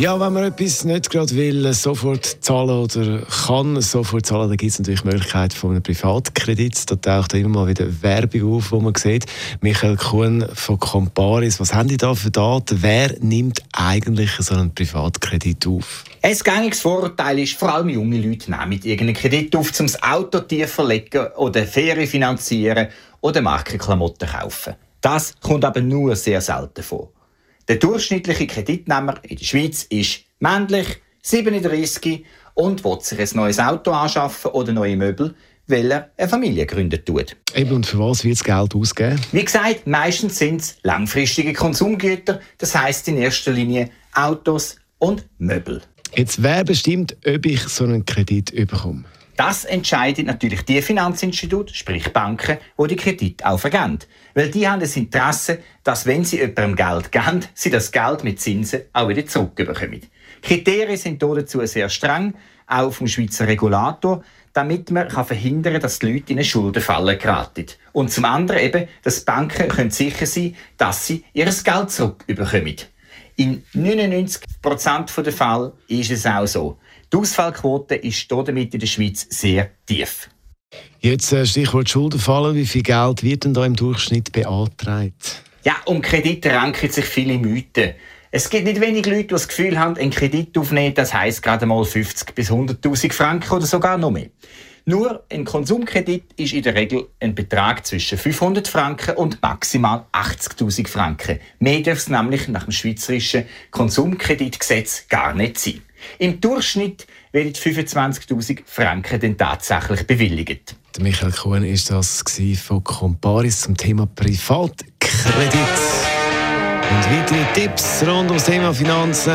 ja, wenn man etwas nicht gerade will, sofort zahlen oder kann sofort zahlen, dann gibt es natürlich die Möglichkeit von einem Privatkredit. Da taucht immer mal wieder Werbung auf, wo man sieht. Michael Kuhn von Comparis, was haben die da für Daten? Wer nimmt eigentlich so einen Privatkredit auf? Ein gängiges Vorurteil ist, vor allem junge Leute nehmen mit irgendeinen Kredit auf, um das Auto tiefer legen oder Ferien finanzieren oder Markenklamotten kaufen. Das kommt aber nur sehr selten vor. Der durchschnittliche Kreditnehmer in der Schweiz ist männlich, 37 und will sich ein neues Auto anschaffen oder neue Möbel, weil er eine Familie gründen tut. Eben, und für was wird das Geld ausgeben? Wie gesagt, meistens sind es langfristige Konsumgüter, das heißt in erster Linie Autos und Möbel. Jetzt wer bestimmt, ob ich so einen Kredit bekomme? Das entscheidet natürlich die Finanzinstitute, sprich Banken, die die Kredite auch vergeben. Weil die haben das Interesse, dass wenn sie jemandem Geld geben, sie das Geld mit Zinsen auch wieder zurückbekommen. Kriterien sind dazu sehr streng, auch vom Schweizer Regulator, damit man kann verhindern kann, dass die Leute in eine Schuldenfalle geraten. Und zum anderen eben, dass Banken können sicher sein dass sie ihr Geld zurückbekommen. In 99% der Fälle ist es auch so. Die Ausfallquote ist damit in der Schweiz sehr tief. Jetzt äh, Stichwort Schuldenfallen. Wie viel Geld wird denn da im Durchschnitt beantragt? Ja, um Kredite ranken sich viele Mythen. Es gibt nicht wenig Leute, die das Gefühl haben, einen Kredit aufnehmen, das heisst gerade mal 50 bis 100.000 Franken oder sogar noch mehr. Nur ein Konsumkredit ist in der Regel ein Betrag zwischen 500 Franken und maximal 80.000 Franken. Mehr darf es nämlich nach dem schweizerischen Konsumkreditgesetz gar nicht sein. Im Durchschnitt werden 25.000 Franken dann tatsächlich bewilligt. Michael Kuhn ist das von Comparis zum Thema Privatkredit. Und weitere Tipps rund ums Thema Finanzen.